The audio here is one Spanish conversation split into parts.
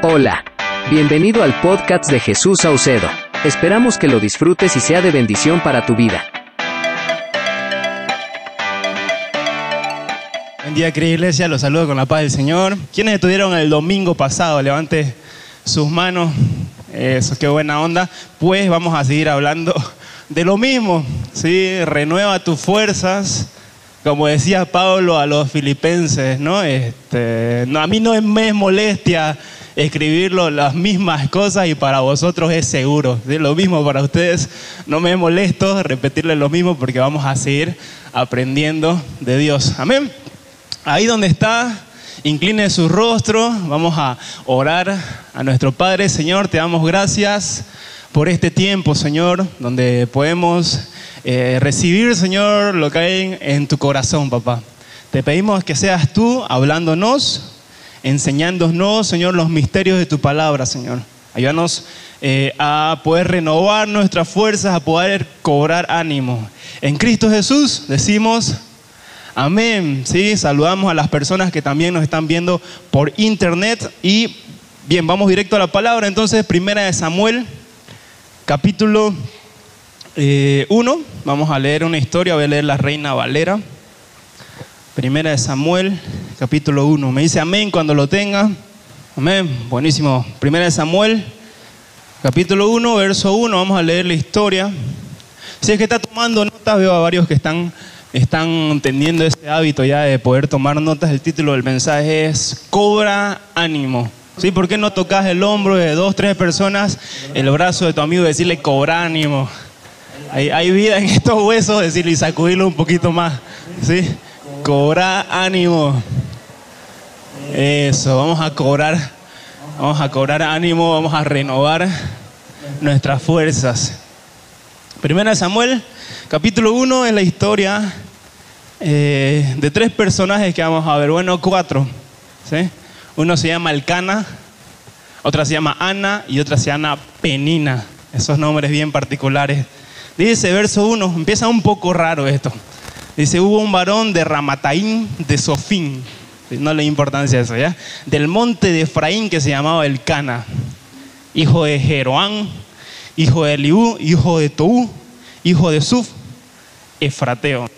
Hola, bienvenido al podcast de Jesús Saucedo. Esperamos que lo disfrutes y sea de bendición para tu vida. Buen día, querida iglesia, los saludo con la paz del Señor. ¿Quiénes estuvieron el domingo pasado? Levante sus manos. Eso, qué buena onda. Pues vamos a seguir hablando de lo mismo. ¿sí? Renueva tus fuerzas. Como decía Pablo a los filipenses, ¿no? Este, no a mí no me es molestia escribirlo las mismas cosas y para vosotros es seguro. ¿sí? Lo mismo para ustedes, no me molesto repetirles lo mismo porque vamos a seguir aprendiendo de Dios. Amén. Ahí donde está, incline su rostro, vamos a orar a nuestro Padre. Señor, te damos gracias por este tiempo, Señor, donde podemos eh, recibir, Señor, lo que hay en tu corazón, papá. Te pedimos que seas tú hablándonos, enseñándonos, Señor, los misterios de tu palabra, Señor. Ayúdanos eh, a poder renovar nuestras fuerzas, a poder cobrar ánimo. En Cristo Jesús decimos, amén. Sí, saludamos a las personas que también nos están viendo por internet y bien, vamos directo a la palabra. Entonces, primera de Samuel, capítulo 1. Eh, vamos a leer una historia, voy a leer la Reina Valera. Primera de Samuel, capítulo 1. Me dice amén cuando lo tenga. Amén. Buenísimo. Primera de Samuel, capítulo 1, verso 1. Vamos a leer la historia. Si es que está tomando notas, veo a varios que están, están teniendo ese hábito ya de poder tomar notas. El título del mensaje es Cobra ánimo. ¿Sí? ¿Por qué no tocas el hombro de dos, tres personas, el brazo de tu amigo y decirle cobra ánimo? Hay, vida en estos huesos, decirle y sacudirlo un poquito más. ¿Sí? Cobra ánimo. Eso, vamos a cobrar, vamos a cobrar ánimo, vamos a renovar nuestras fuerzas. Primera Samuel, capítulo 1 es la historia eh, de tres personajes que vamos a ver, bueno, cuatro. ¿sí? Uno se llama Elcana, otra se llama Ana y otra se llama Penina. Esos nombres bien particulares. Dice verso 1, empieza un poco raro esto. Dice, hubo un varón de Ramataín de Sofín, no le importancia eso, ¿ya? Del monte de Efraín que se llamaba Elcana, hijo de Jeroán, hijo de Eliú, hijo de Tou, hijo de Suf, Efrateo.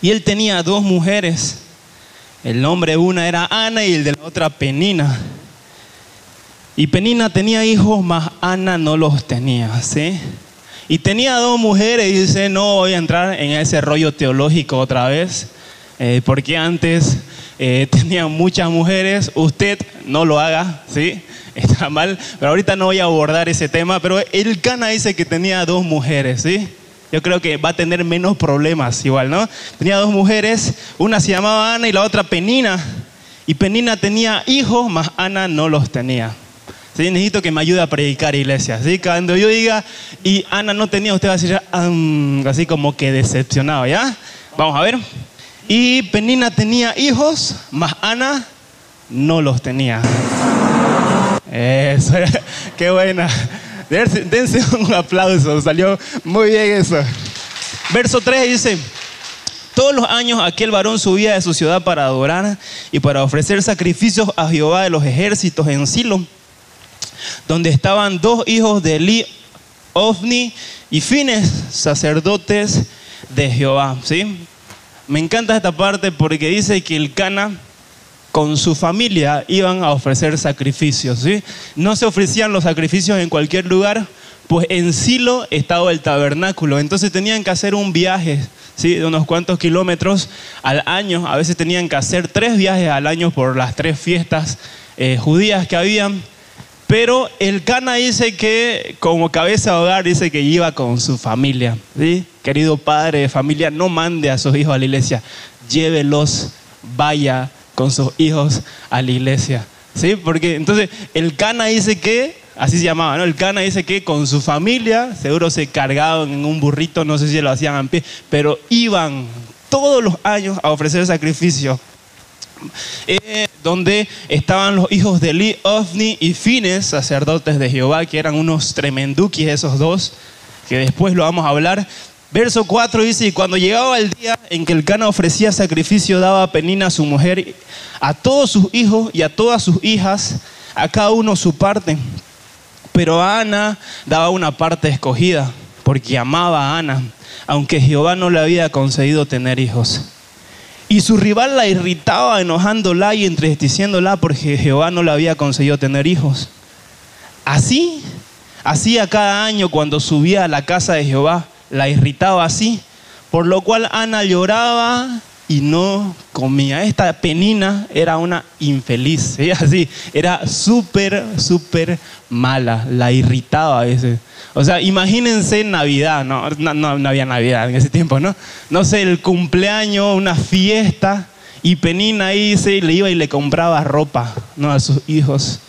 Y él tenía dos mujeres, el nombre de una era Ana y el de la otra Penina. Y Penina tenía hijos, mas Ana no los tenía, ¿sí? Y tenía dos mujeres y dice, no voy a entrar en ese rollo teológico otra vez, eh, porque antes eh, muchas mujeres, usted no lo haga, ¿sí? Está mal, pero ahorita no voy a abordar ese tema, pero el Cana dice que tenía dos mujeres, ¿sí? Yo creo que va a tener menos problemas igual, ¿no? Tenía dos mujeres, una se llamaba Ana y la otra Penina. Y Penina tenía hijos, mas Ana no los tenía. ¿Sí? Necesito que me ayude a predicar, iglesia. ¿sí? Cuando yo diga, y Ana no tenía, usted va a decir, así como que decepcionado, ¿ya? Vamos a ver. Y Penina tenía hijos, mas Ana no los tenía. Eso, qué buena. Dense un aplauso, salió muy bien eso. Verso 3 dice, todos los años aquel varón subía de su ciudad para adorar y para ofrecer sacrificios a Jehová de los ejércitos en Silo donde estaban dos hijos de Eli, Ofni y Fines, sacerdotes de Jehová. ¿sí? Me encanta esta parte porque dice que el Cana con su familia iban a ofrecer sacrificios. ¿sí? No se ofrecían los sacrificios en cualquier lugar, pues en Silo estaba el tabernáculo. Entonces tenían que hacer un viaje ¿sí? de unos cuantos kilómetros al año. A veces tenían que hacer tres viajes al año por las tres fiestas eh, judías que habían. Pero el Cana dice que, como cabeza de hogar, dice que iba con su familia. ¿sí? Querido padre de familia, no mande a sus hijos a la iglesia, llévelos, vaya con sus hijos a la iglesia. ¿sí? Porque entonces el Cana dice que, así se llamaba, ¿no? El Cana dice que con su familia, seguro se cargaban en un burrito, no sé si lo hacían a pie, pero iban todos los años a ofrecer sacrificio eh, donde estaban los hijos de Eli, Ofni y Fines, sacerdotes de Jehová, que eran unos tremenduquis esos dos, que después lo vamos a hablar. Verso 4 dice, y cuando llegaba el día en que el Cana ofrecía sacrificio, daba a Penina a su mujer, a todos sus hijos y a todas sus hijas, a cada uno su parte. Pero Ana daba una parte escogida, porque amaba a Ana, aunque Jehová no le había concedido tener hijos. Y su rival la irritaba, enojándola y entristeciéndola porque Jehová no le había concedido tener hijos. Así, así a cada año cuando subía a la casa de Jehová, la irritaba así, por lo cual Ana lloraba y no comía. Esta penina era una infeliz, era súper, súper mala, la irritaba a veces. O sea, imagínense Navidad, ¿no? No, había Navidad en ese tiempo, ¿no? No sé, el cumpleaños, una fiesta, y Penina ahí se le iba y le compraba ropa, ¿no? A sus hijos.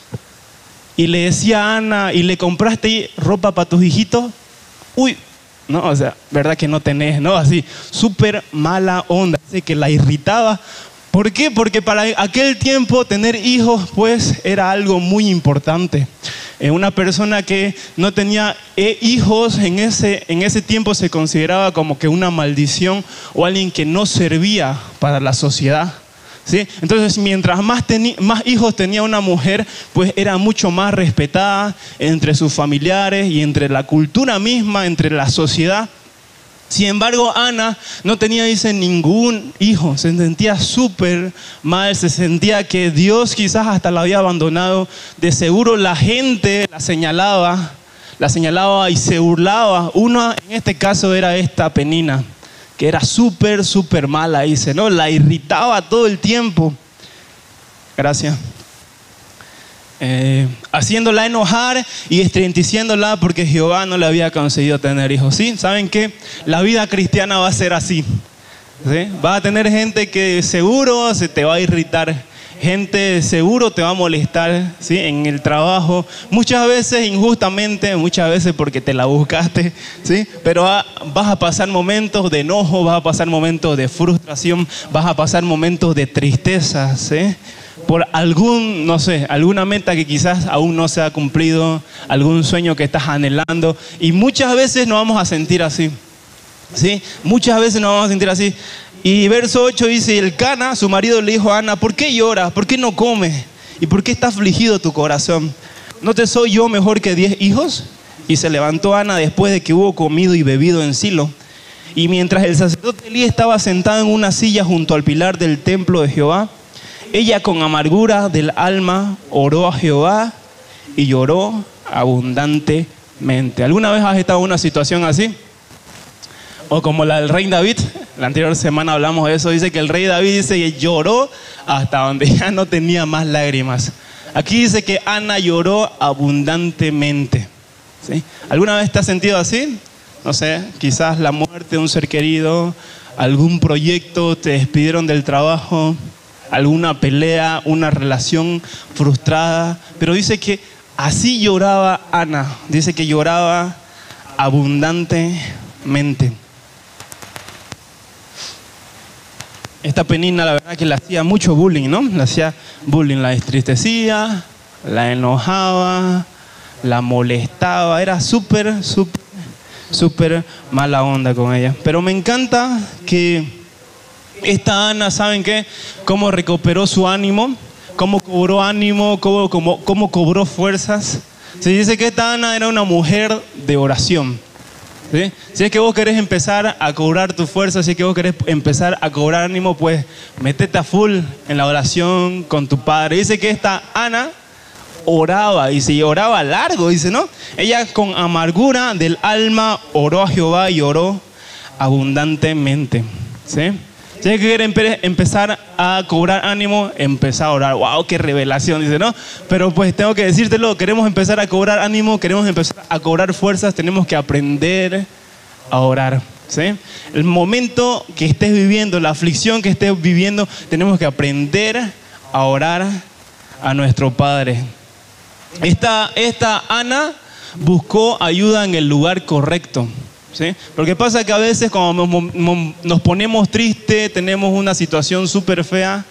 Y le decía a Ana, ¿y le compraste ropa para tus hijitos? Uy, no, o sea, ¿verdad que no tenés? No, así, súper mala onda, así que la irritaba. ¿Por qué? Porque para aquel tiempo tener hijos, pues, era algo muy importante. Eh, una persona que no tenía eh, hijos en ese, en ese tiempo se consideraba como que una maldición o alguien que no servía para la sociedad. Entonces, mientras más, más, hijos tenía una mujer, pues era mucho más respetada entre sus familiares y entre la cultura misma, entre la sociedad. Sin embargo, Ana no tenía, dice, ningún hijo. Se sentía súper mal, se sentía que Dios quizás hasta la había abandonado. De seguro la gente la señalaba, la señalaba y se burlaba. Una, en este caso, era esta Penina, que era súper, súper mala, dice, ¿no? La irritaba todo el tiempo. Gracias. Eh, haciéndola enojar y estremeciéndola porque Jehová no le había conseguido tener hijos. ¿Sí? ¿Saben qué? La vida cristiana va a ser así. ¿Sí? Va a tener gente que seguro se te va a irritar. Gente seguro te va a molestar ¿sí? en el trabajo, muchas veces injustamente, muchas veces porque te la buscaste, ¿sí? pero vas a pasar momentos de enojo, vas a pasar momentos de frustración, vas a pasar momentos de tristeza. ¿sí? por algún, no sé, alguna meta que quizás aún no se ha cumplido, algún sueño que estás anhelando. Y muchas veces nos vamos a sentir así. ¿Sí? Muchas veces nos vamos a sentir así. Y verso 8 dice, el Cana, su marido le dijo a Ana, ¿por qué lloras? ¿Por qué no comes? ¿Y por qué está afligido tu corazón? ¿No te soy yo mejor que diez hijos? Y se levantó Ana después de que hubo comido y bebido en Silo. Y mientras el sacerdote Elí estaba sentado en una silla junto al pilar del templo de Jehová, ella con amargura del alma oró a Jehová y lloró abundantemente. ¿Alguna vez has estado en una situación así? O como la del rey David, la anterior semana hablamos de eso, dice que el rey David dice que lloró hasta donde ya no tenía más lágrimas. Aquí dice que Ana lloró abundantemente. ¿sí? ¿Alguna vez te has sentido así? No sé, quizás la muerte de un ser querido, algún proyecto, te despidieron del trabajo, alguna pelea, una relación frustrada, pero dice que así lloraba Ana, dice que lloraba abundantemente. Esta penina la verdad que le hacía mucho bullying, ¿no? Le hacía bullying, la entristecía, la enojaba, la molestaba, era súper, súper, súper mala onda con ella. Pero me encanta que esta Ana, ¿saben qué? Cómo recuperó su ánimo, cómo cobró ánimo, cómo, cómo, cobró fuerzas. Se dice que esta Ana era una mujer de oración. Si es que vos querés empezar a cobrar tu fuerza, si es que vos querés empezar a cobrar ánimo, pues metete a full en la oración con tu padre. Dice que esta Ana oraba, y se oraba largo, dice, ¿no? Ella con amargura del alma oró a Jehová y oró abundantemente. ¿Sí? Si quiere empezar a cobrar ánimo, empezar a orar. ¡Wow! ¡Qué revelación! Dice, ¿no? Pero pues tengo que decírtelo, queremos empezar a cobrar ánimo, queremos empezar a cobrar fuerzas, tenemos que aprender a orar. ¿sí? El momento que estés viviendo, la aflicción que estés viviendo, tenemos que aprender a orar a nuestro Padre. Esta, esta Ana buscó ayuda en el lugar correcto. ¿Sí? Porque pasa que a veces cuando nos ponemos tristes, tenemos una situación súper fea,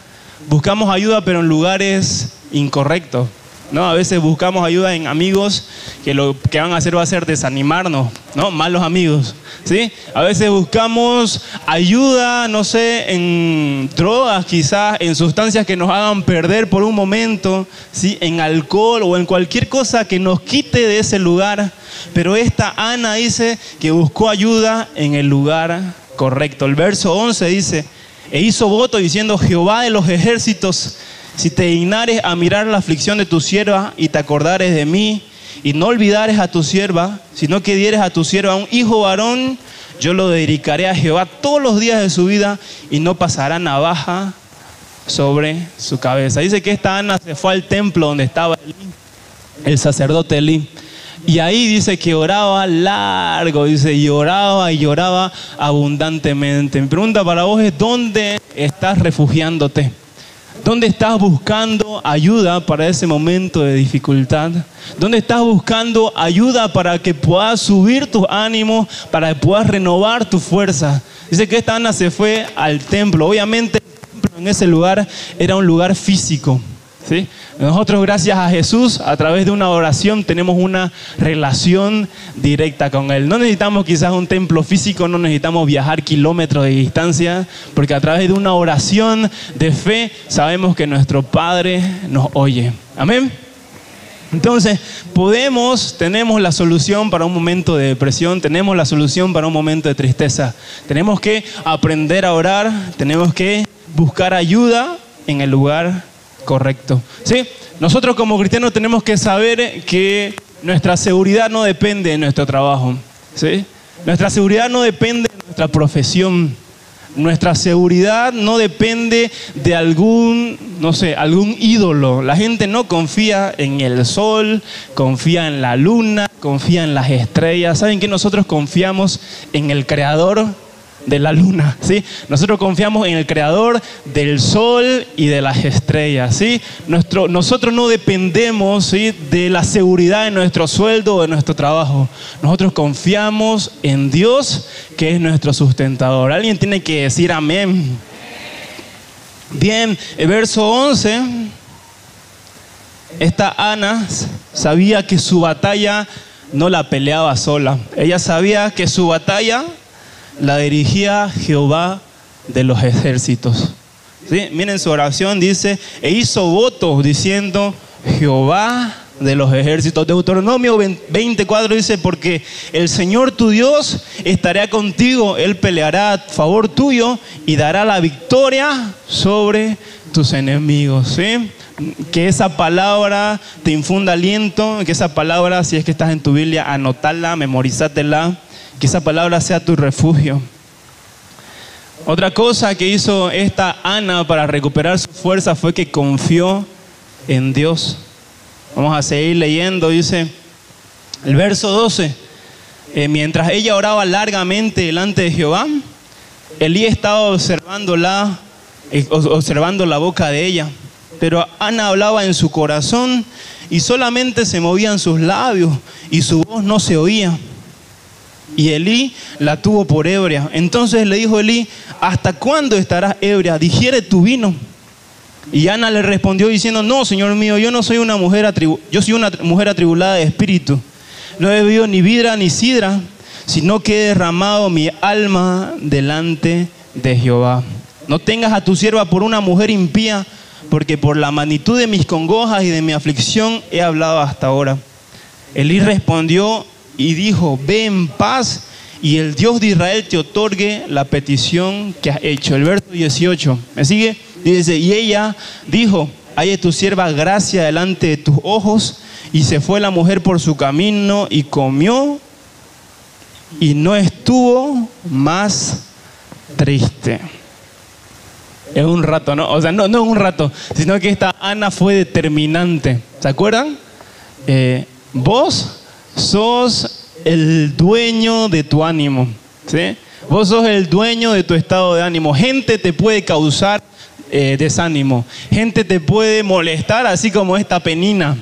buscamos ayuda pero en lugares incorrectos. ¿No? A veces buscamos ayuda en amigos que lo que van a hacer va a ser desanimarnos, ¿no? Malos amigos, ¿sí? A veces buscamos ayuda, no sé, en drogas quizás, en sustancias que nos hagan perder por un momento, ¿sí? En alcohol o en cualquier cosa que nos quite de ese lugar. Pero esta Ana dice que buscó ayuda en el lugar correcto. El verso 11 dice, e hizo voto diciendo, Jehová de los ejércitos, si te dignares a mirar la aflicción de tu sierva y te acordares de mí, y no olvidares a tu sierva, sino que dieres a tu sierva un hijo varón, yo lo dedicaré a Jehová todos los días de su vida y no pasará navaja sobre su cabeza. Dice que esta Ana se fue al templo donde estaba el sacerdote Elí. Y ahí dice que oraba largo, dice, y oraba y lloraba abundantemente. Mi pregunta para vos es, ¿dónde estás refugiándote? ¿Dónde estás buscando ayuda para ese momento de dificultad? ¿Dónde estás buscando ayuda para que puedas subir tus ánimos, para que puedas renovar tu fuerza? Dice que esta Ana se fue al templo. Obviamente en ese lugar era un lugar físico. Nosotros gracias a Jesús, a través de una oración, tenemos una relación directa con Él. No necesitamos quizás un templo físico, no necesitamos viajar kilómetros de distancia, porque a través de una oración de fe sabemos que nuestro Padre nos oye. Amén. Entonces, podemos, tenemos la solución para un momento de depresión, tenemos la solución para un momento de tristeza. Tenemos que aprender a orar, tenemos que buscar ayuda en el lugar correcto. ¿Sí? Nosotros como cristianos tenemos que saber que nuestra seguridad no depende de nuestro trabajo. ¿Sí? Nuestra seguridad no depende de nuestra profesión. Nuestra seguridad no depende de algún, no sé, algún ídolo. La gente no confía en el sol, confía en la luna, confía en las estrellas. ¿Saben que nosotros confiamos en el creador de la luna, ¿sí? Nosotros confiamos en el creador del sol y de las estrellas, ¿sí? Nuestro, nosotros no dependemos, ¿sí? de la seguridad de nuestro sueldo o de nuestro trabajo. Nosotros confiamos en Dios, que es nuestro sustentador. Alguien tiene que decir amén. Bien, el verso 11. Esta Ana sabía que su batalla no la peleaba sola. Ella sabía que su batalla la dirigía Jehová de los ejércitos. Miren su oración, dice, e hizo votos diciendo, Jehová de los ejércitos. Deuteronomio 24 dice, porque el Señor tu Dios estará contigo, Él peleará a favor tuyo y dará la victoria sobre tus enemigos. ¿sí? Que esa palabra te infunda aliento, que esa palabra, si es que estás en tu Biblia, anotarla, memorízatela que esa palabra sea tu refugio. Otra cosa que hizo esta Ana para recuperar su fuerza fue que confió en Dios. Vamos a seguir leyendo, dice el verso 12. Eh, mientras ella oraba largamente delante de Jehová, Elí estaba observándola, eh, observando la boca de ella. Pero Ana hablaba en su corazón y solamente se movían sus labios y su voz no se oía. Y Elí la tuvo por ebria. Entonces le dijo Elí, ¿hasta cuándo estarás ebria? Digiere tu vino. Y Ana le respondió diciendo, no, Señor mío, yo no soy una mujer, yo soy una mujer atribulada de espíritu. No he bebido ni vidra ni sidra, sino que he derramado mi alma delante de Jehová. No tengas a tu sierva por una mujer impía, porque por la magnitud de mis congojas y de mi aflicción he hablado hasta ahora. Elí respondió y dijo, ve en paz y el Dios de Israel te otorgue la petición que has hecho. El verso 18, ¿me sigue? Dice, y ella dijo, hay tu sierva gracia delante de tus ojos. Y se fue la mujer por su camino y comió y no estuvo más triste. Es un rato, ¿no? O sea, no, no es un rato, sino que esta Ana fue determinante. ¿Se acuerdan? Eh, vos sos el dueño de tu ánimo. ¿sí? Vos sos el dueño de tu estado de ánimo. Gente te puede causar eh, desánimo. Gente te puede molestar, así como esta penina.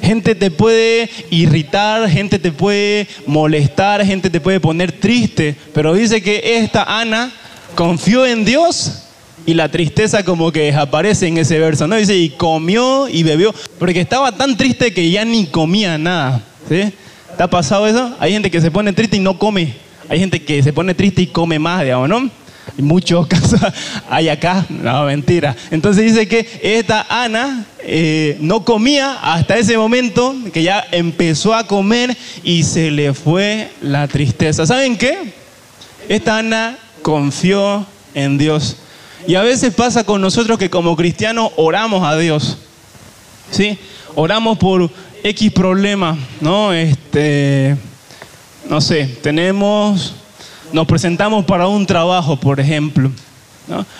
Gente te puede irritar, gente te puede molestar, gente te puede poner triste. Pero dice que esta Ana confió en Dios y la tristeza como que desaparece en ese verso, ¿no? Dice, y comió y bebió, porque estaba tan triste que ya ni comía nada, ¿sí? ¿Te pasado eso? Hay gente que se pone triste y no come. Hay gente que se pone triste y come más, digamos, ¿no? muchos casos hay acá, no, mentira. Entonces dice que esta Ana eh, no comía hasta ese momento que ya empezó a comer y se le fue la tristeza. ¿Saben qué? Esta Ana confió en Dios. Y a veces pasa con nosotros que como cristianos oramos a Dios. ¿Sí? Oramos por X problema, ¿no? Este, no sé, tenemos nos presentamos para un trabajo, por ejemplo.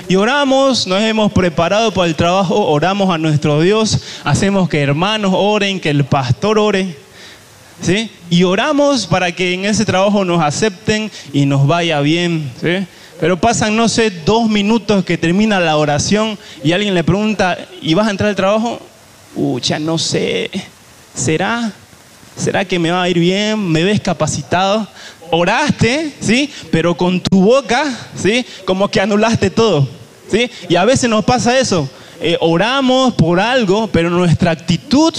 Y oramos, nos hemos preparado para el trabajo, oramos a nuestro Dios, hacemos que hermanos oren, que el pastor ore. ¿sí? Y oramos para que en ese trabajo nos acepten y nos vaya bien. ¿sí? Pero pasan, no sé, dos minutos que termina la oración y alguien le pregunta, ¿y vas a entrar al trabajo? ya no sé, ¿será? ¿Será que me va a ir bien? ¿Me ves capacitado? Oraste, ¿sí? Pero con tu boca, ¿sí? Como que anulaste todo, ¿sí? Y a veces nos pasa eso. Eh, oramos por algo, pero nuestra actitud,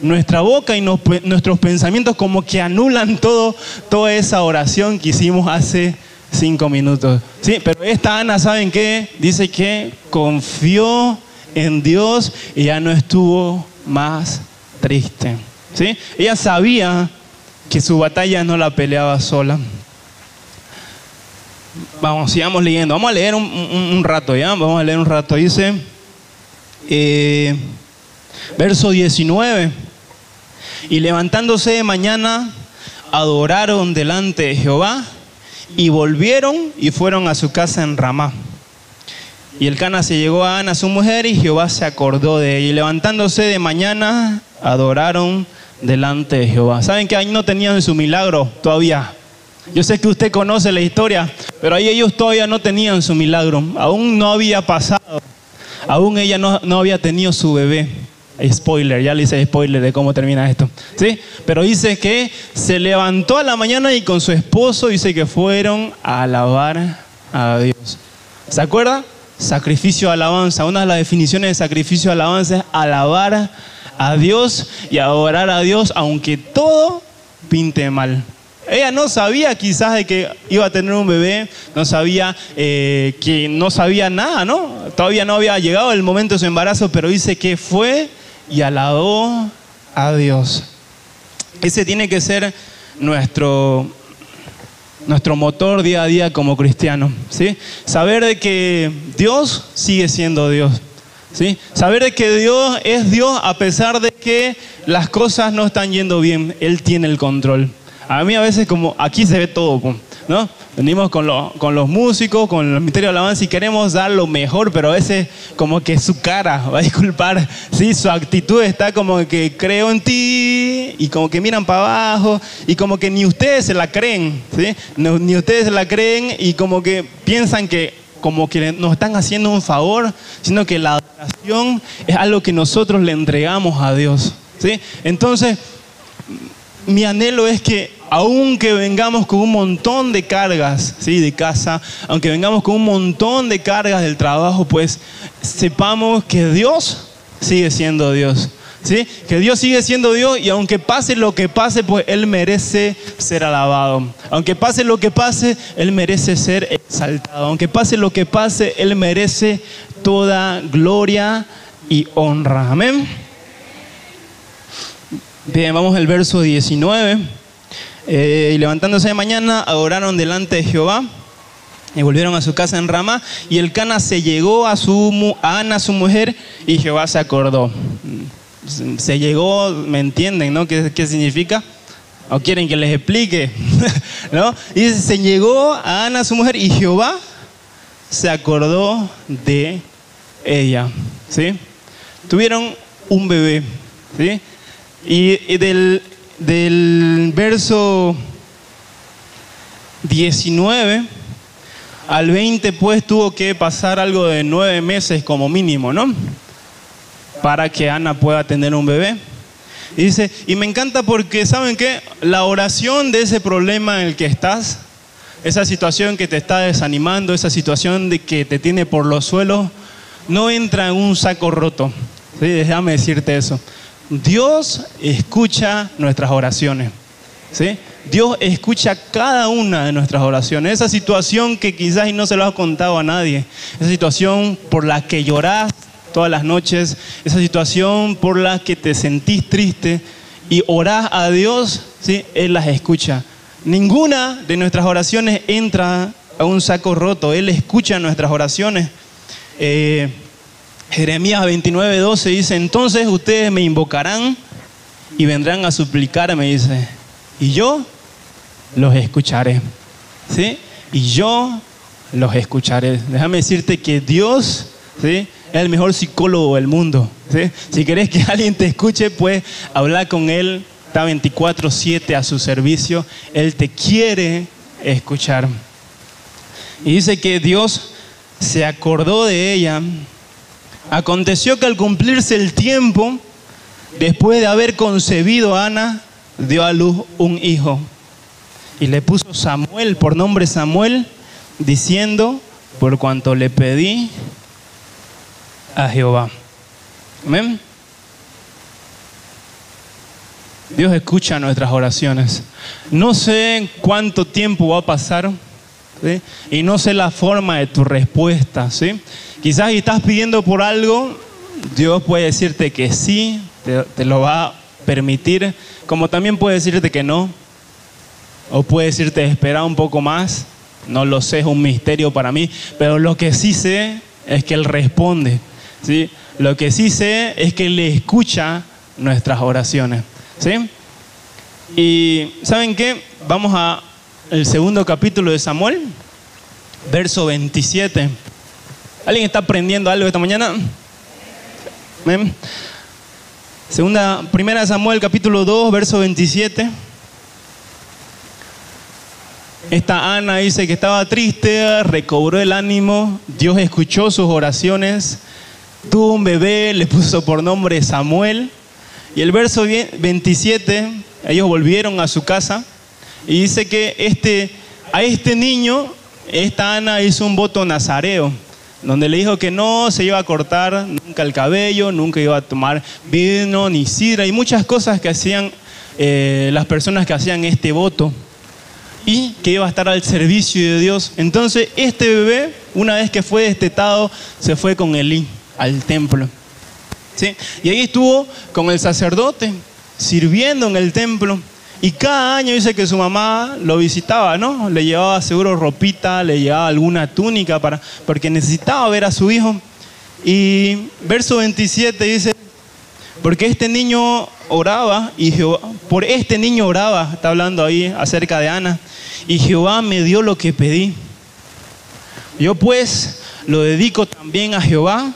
nuestra boca y nuestros pensamientos como que anulan todo, toda esa oración que hicimos hace cinco minutos. Sí, pero esta Ana, ¿saben qué? Dice que confió en Dios y ya no estuvo más triste. ¿sí? Ella sabía que su batalla no la peleaba sola. Vamos, sigamos leyendo. Vamos a leer un, rato, ¿ya? Vamos a leer un rato. Dice, eh, verso 19. Y levantándose de mañana, adoraron delante de Jehová y volvieron y fueron a su casa en Ramá. Y el Cana se llegó a Ana, su mujer, y Jehová se acordó de ella. Y levantándose de mañana, adoraron delante de Jehová. ¿Saben que ahí no tenían su milagro todavía? Yo sé que usted conoce la historia, pero ahí ellos todavía no tenían su milagro. Aún no había pasado. Aún ella no, no había tenido su bebé. Spoiler, ya le hice spoiler de cómo termina esto. ¿Sí? Pero dice que se levantó a la mañana y con su esposo dice que fueron a alabar a Dios. ¿Se acuerda? Sacrificio, alabanza. Una de las definiciones de sacrificio, alabanza es alabar a Dios y adorar a Dios aunque todo pinte mal. Ella no sabía quizás de que iba a tener un bebé, no sabía eh, que no sabía nada, ¿no? Todavía no había llegado el momento de su embarazo, pero dice que fue y alabó a Dios. Ese tiene que ser nuestro, nuestro motor día a día como cristiano, ¿sí? Saber de que Dios sigue siendo Dios. ¿Sí? Saber de que Dios es Dios a pesar de que las cosas no están yendo bien, Él tiene el control. A mí a veces como aquí se ve todo, ¿no? Venimos con, con los músicos, con el misterio de alabanza y queremos dar lo mejor, pero a veces como que su cara, va a disculpar, ¿sí? su actitud está como que creo en ti y como que miran para abajo y como que ni ustedes se la creen, ¿sí? ni ustedes se la creen y como que piensan que como que nos están haciendo un favor, sino que la adoración es algo que nosotros le entregamos a Dios. ¿sí? Entonces, mi anhelo es que aunque vengamos con un montón de cargas ¿sí? de casa, aunque vengamos con un montón de cargas del trabajo, pues sepamos que Dios sigue siendo Dios. ¿Sí? Que Dios sigue siendo Dios y aunque pase lo que pase, pues Él merece ser alabado. Aunque pase lo que pase, Él merece ser exaltado. Aunque pase lo que pase, Él merece toda gloria y honra. Amén. Bien, vamos al verso 19. Eh, y levantándose de mañana, adoraron delante de Jehová y volvieron a su casa en Ramá. Y el Cana se llegó a, su, a Ana, su mujer, y Jehová se acordó se llegó, ¿me entienden, no? ¿Qué, significa? ¿O quieren que les explique? ¿No? Y se llegó a Ana, su mujer, y Jehová se acordó de ella, ¿sí? Tuvieron un bebé, ¿sí? Y, del, del verso 19 al 20, pues tuvo que pasar algo de nueve meses como mínimo, ¿no? para que Ana pueda tener un bebé. Y dice, y me encanta porque, ¿saben qué? La oración de ese problema en el que estás, esa situación que te está desanimando, esa situación de que te tiene por los suelos, no entra en un saco roto. Déjame decirte eso. Dios escucha nuestras oraciones. ¿sí? Dios escucha cada una de nuestras oraciones. Esa situación que quizás no se lo has contado a nadie. Esa situación por la que llorás todas las noches. Esa situación por la que te sentís triste y orás a Dios, ¿sí? Él las escucha. Ninguna de nuestras oraciones entra a un saco roto. Él escucha nuestras oraciones. Eh, Jeremías 29, 12 dice, entonces ustedes me invocarán y vendrán a suplicarme, dice, y yo los escucharé. ¿Sí? Y yo los escucharé. Déjame decirte que Dios ¿sí? es el mejor psicólogo del mundo. ¿sí? Si querés que alguien te escuche, pues hablar con Él. Está 24/7 a su servicio. Él te quiere escuchar. Y dice que Dios se acordó de ella. Aconteció que al cumplirse el tiempo, después de haber concebido a Ana, dio a luz un hijo. Y le puso Samuel, por nombre Samuel, diciendo, por cuanto le pedí a Jehová. Amén. Dios escucha nuestras oraciones. No sé cuánto tiempo va a pasar y no sé la forma de tu respuesta. ¿sí? Quizás si estás pidiendo por algo, Dios puede decirte que sí, te, te lo va a permitir, como también puede decirte que no, o puede decirte espera un poco más. No lo sé, es un misterio para mí, pero lo que sí sé es que Él responde. ¿sí? Lo que sí sé es que Él escucha nuestras oraciones. ¿Sí? Y ¿saben qué? Vamos a el segundo capítulo de Samuel, verso 27. ¿Alguien está aprendiendo algo esta mañana? Segunda, primera Samuel, capítulo 2, verso 27. Esta Ana dice que estaba triste, recobró el ánimo, Dios escuchó sus oraciones, tuvo un bebé, le puso por nombre Samuel. Y el verso 27, ellos volvieron a su casa y dice que este, a este niño, esta Ana hizo un voto nazareo, donde le dijo que no se iba a cortar nunca el cabello, nunca iba a tomar vino ni sidra y muchas cosas que hacían eh, las personas que hacían este voto y que iba a estar al servicio de Dios. Entonces este bebé, una vez que fue destetado, se fue con Elí al templo. ¿sí? Y ahí estuvo con el sacerdote, sirviendo en el templo. Y cada año dice que su mamá lo visitaba, ¿no? Le llevaba seguro ropita, le llevaba alguna túnica para, porque necesitaba ver a su hijo. Y verso 27 dice, porque este niño oraba y Jehová, por este niño oraba, está hablando ahí acerca de Ana, y Jehová me dio lo que pedí. Yo pues lo dedico también a Jehová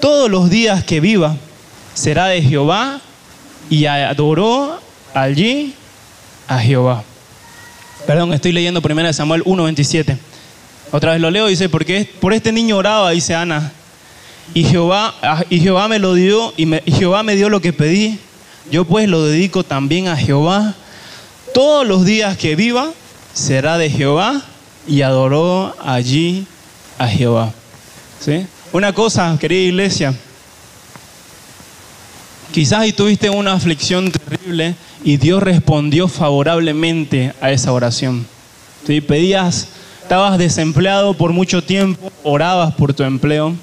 todos los días que viva. Será de Jehová y adoró allí a Jehová. Perdón, estoy leyendo 1 Samuel 1:27. Otra vez lo leo, dice, porque por este niño oraba, dice Ana, y Jehová, y Jehová me lo dio, y, me, y Jehová me dio lo que pedí. Yo pues lo dedico también a Jehová. Todos los días que viva será de Jehová y adoró allí a Jehová. ¿Sí? Una cosa, querida iglesia, quizás y tuviste una aflicción terrible y Dios respondió favorablemente a esa oración. ¿Sí? Pedías, estabas desempleado por mucho tiempo, orabas por tu empleo.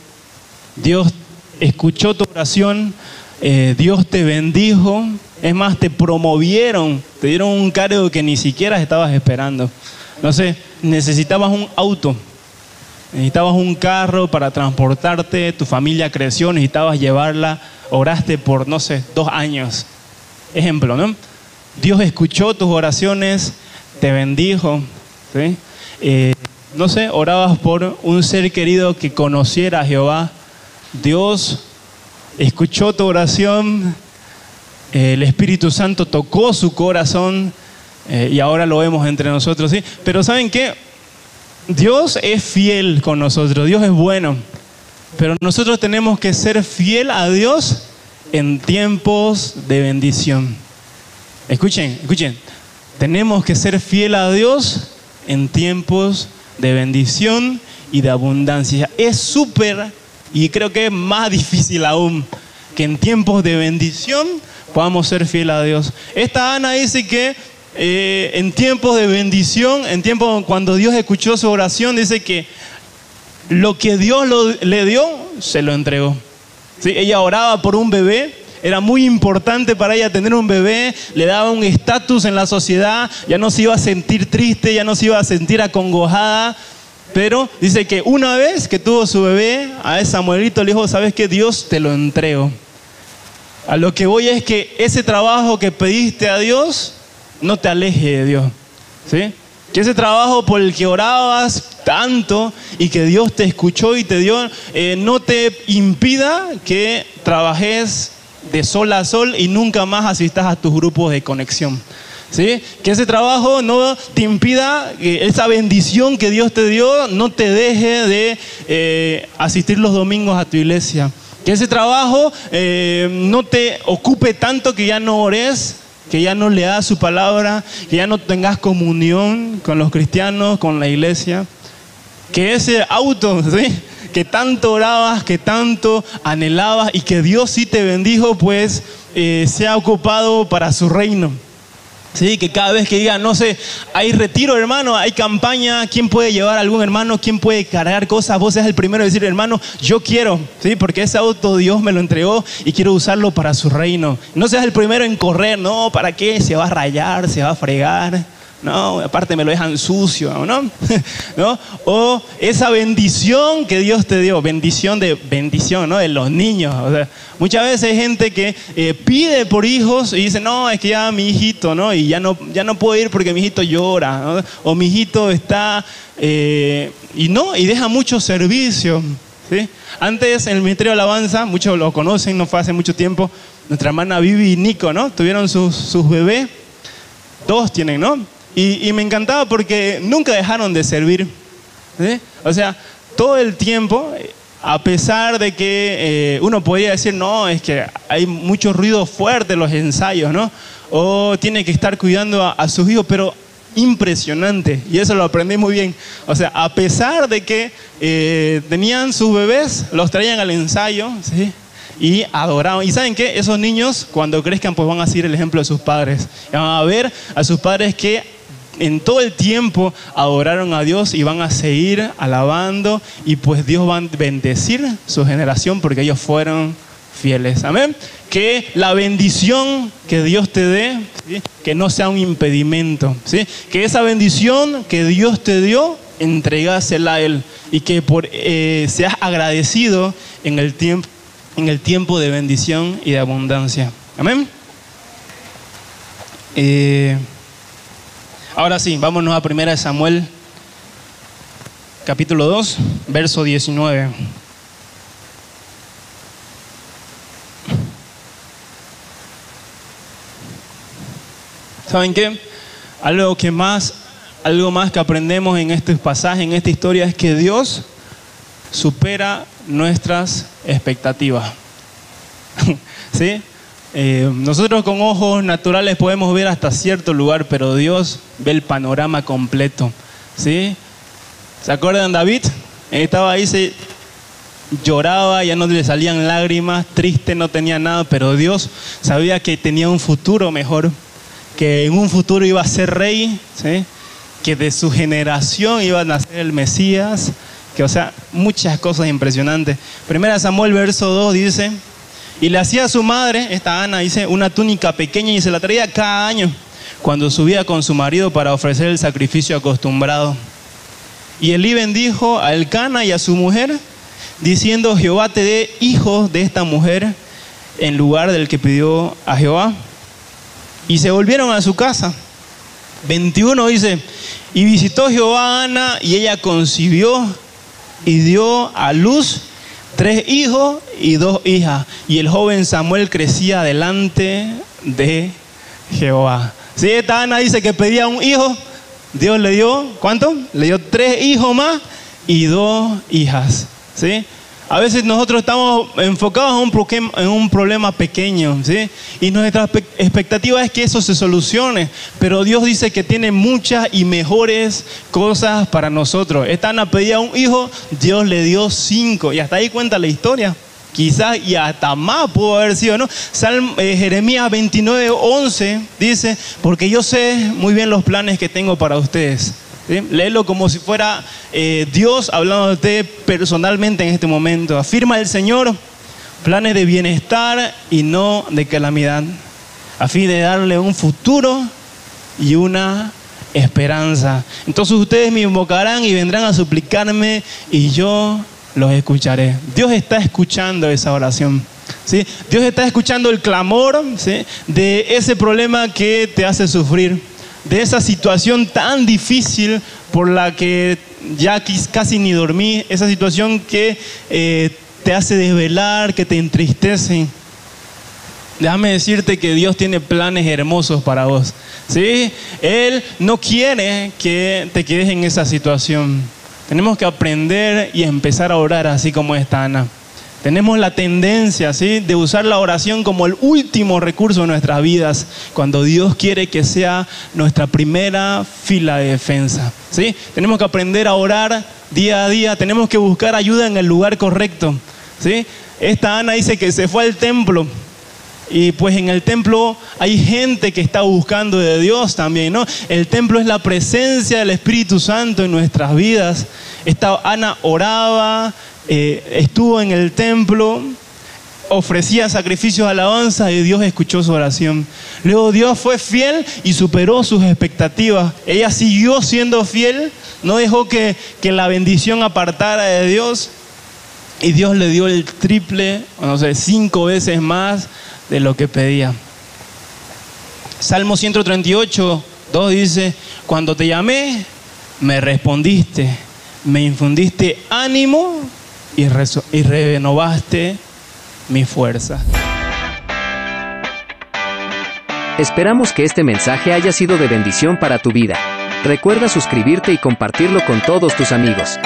Dios escuchó tu oración, eh, Dios te bendijo, es más, te promovieron, te dieron un cargo que ni siquiera estabas esperando. No sé, necesitabas un auto, necesitabas un carro para transportarte, tu familia creció, necesitabas llevarla, oraste por, no sé, dos años. Ejemplo, ¿no? Dios escuchó tus oraciones, te bendijo, ¿sí? Eh, no sé, orabas por un ser querido que conociera a Jehová. Dios escuchó tu oración, el Espíritu Santo tocó su corazón eh, y ahora lo vemos entre nosotros, ¿sí? Pero ¿saben qué? Dios es fiel con nosotros, Dios es bueno, pero nosotros tenemos que ser fiel a Dios en tiempos de bendición. Escuchen, escuchen, tenemos que ser fiel a Dios en tiempos de bendición y de abundancia. Es súper, y creo que es más difícil aún, que en tiempos de bendición podamos ser fieles a Dios. Esta Ana dice que eh, en tiempos de bendición, en tiempos cuando Dios escuchó su oración, dice que lo que Dios le dio, se lo entregó. ¿Sí? Ella oraba por un bebé, era muy importante para ella tener un bebé, le daba un estatus en la sociedad, ya no se iba a sentir triste, ya no se iba a sentir acongojada. Pero dice que una vez que tuvo su bebé, a Samuelito le dijo, ¿sabes qué? Dios te lo entrego. A lo que voy es que ese trabajo que pediste a Dios, no te aleje de Dios. ¿Sí? Que ese trabajo por el que orabas tanto y que Dios te escuchó y te dio, eh, no te impida que trabajes de sol a sol y nunca más asistas a tus grupos de conexión. ¿Sí? Que ese trabajo no te impida, que esa bendición que Dios te dio no te deje de eh, asistir los domingos a tu iglesia. Que ese trabajo eh, no te ocupe tanto que ya no ores que ya no leas su palabra, que ya no tengas comunión con los cristianos, con la iglesia. Que ese auto, que tanto orabas, que tanto anhelabas y que Dios sí te bendijo, pues eh, sea ocupado para su reino. Sí, que cada vez que diga, no sé, hay retiro, hermano, hay campaña, ¿quién puede llevar a algún hermano? ¿Quién puede cargar cosas? Vos seas el primero a decir, hermano, yo quiero, ¿sí? Porque ese auto Dios me lo entregó y quiero usarlo para su reino. No seas el primero en correr, no, ¿para qué? Se va a rayar, se va a fregar. No, aparte me lo dejan sucio, ¿no? ¿no? O esa bendición que Dios te dio, bendición de bendición, ¿no? De los niños. muchas veces hay gente que eh, pide por hijos y dice, no, es que ya mi hijito, ¿no? Y ya no, ya no puedo ir porque mi hijito llora, O mi hijito está, eh, y no, y deja mucho servicio, ¿sí? Antes en el Ministerio de Alabanza, muchos lo conocen, no fue hace mucho tiempo, nuestra hermana Vivi y Nico, ¿no? Tuvieron sus, sus bebés, dos tienen, ¿no? Y, me encantaba porque nunca dejaron de servir. O sea, todo el tiempo, a pesar de que eh, uno podría decir, no, es que hay mucho ruido fuerte en los ensayos, ¿no? O tiene que estar cuidando a, sus hijos, pero impresionante. Y eso lo aprendí muy bien. O sea, a pesar de que eh, tenían sus bebés, los traían al ensayo, ¿sí? y adoraban. ¿Y saben qué? Esos niños cuando crezcan pues van a seguir el ejemplo de sus padres. Y van a ver a sus padres que en todo el tiempo adoraron a Dios y van a seguir alabando y pues Dios va a bendecir su generación porque ellos fueron fieles. Amén. Que la bendición que Dios te dé, que no sea un impedimento. ¿sí? Que esa bendición que Dios te dio, entregásela a Él y que por, eh, seas agradecido en el, tiempo, en el tiempo de bendición y de abundancia. Amén. Eh, Ahora sí, vámonos a 1 Samuel, capítulo 2, verso 19. ¿Saben qué? Algo que más, algo más que aprendemos en este pasaje, en esta historia, es que Dios supera nuestras expectativas. ¿Sí? Eh, nosotros con ojos naturales podemos ver hasta cierto lugar, pero Dios ve el panorama completo. ¿sí? ¿Se acuerdan David? Estaba ahí, se lloraba, ya no le salían lágrimas, triste, no tenía nada, pero Dios sabía que tenía un futuro mejor, que en un futuro iba a ser rey, que de su generación iba a nacer el Mesías, que o sea, muchas cosas impresionantes. Primera Samuel verso 2 dice, y le hacía a su madre, esta Ana, dice, una túnica pequeña y se la traía cada año cuando subía con su marido para ofrecer el sacrificio acostumbrado. Y Elí bendijo a Elcana y a su mujer, diciendo, Jehová te dé hijos de esta mujer en lugar del que pidió a Jehová. Y se volvieron a su casa. 21 dice, y visitó Jehová Ana y ella concibió y dio a luz tres hijos y dos hijas. Y el joven Samuel crecía delante de Jehová. Si esta Ana dice que pedía un hijo, Dios le dio, ¿cuánto? Le dio tres hijos más y dos hijas. ¿Sí? A veces nosotros estamos enfocados en un, problema, pequeño, ¿sí? Y nuestra expectativa es que eso se solucione, pero Dios dice que tiene muchas y mejores cosas para nosotros. Están pedía un hijo, Dios le dio cinco, y hasta ahí cuenta la historia. Quizás y hasta más pudo haber sido, ¿no? Salm, eh, Jeremías 29, 11 dice, porque yo sé muy bien los planes que tengo para ustedes ¿Sí? Léelo como si fuera eh, Dios hablando de personalmente en este momento. Afirma el Señor planes de bienestar y no de calamidad, a fin de darle un futuro y una esperanza. Entonces ustedes me invocarán y vendrán a suplicarme y yo los escucharé. Dios está escuchando esa oración. ¿sí? Dios está escuchando el clamor de ese problema que te hace sufrir de esa situación tan difícil por la que ya casi ni dormí, esa situación que eh, te hace desvelar, que te entristece. Déjame decirte que Dios tiene planes hermosos para vos. ¿sí? Él no quiere que te quedes en esa situación. Tenemos que aprender y empezar a orar así como está Ana. Tenemos la tendencia ¿sí? de usar la oración como el último recurso en nuestras vidas, cuando Dios quiere que sea nuestra primera fila de defensa. ¿sí? Tenemos que aprender a orar día a día, tenemos que buscar ayuda en el lugar correcto. ¿sí? Esta Ana dice que se fue al templo. Y pues en el templo hay gente que está buscando de Dios también, ¿no? El templo es la presencia del Espíritu Santo en nuestras vidas. Esta Ana oraba, eh, estuvo en el templo, ofrecía sacrificios a alabanza y Dios escuchó su oración. Luego Dios fue fiel y superó sus expectativas. Ella siguió siendo fiel, no dejó que, que la bendición apartara de Dios y Dios le dio el triple, no sé, cinco veces más de lo que pedía. Salmo 138, 2 dice, cuando te llamé, me respondiste, me infundiste ánimo y, renovaste mi fuerza. Esperamos que este mensaje haya sido de bendición para tu vida. Recuerda suscribirte y compartirlo con todos tus amigos.